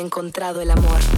encontrado el amor.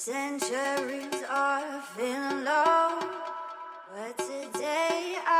Centuries are feeling low, but today I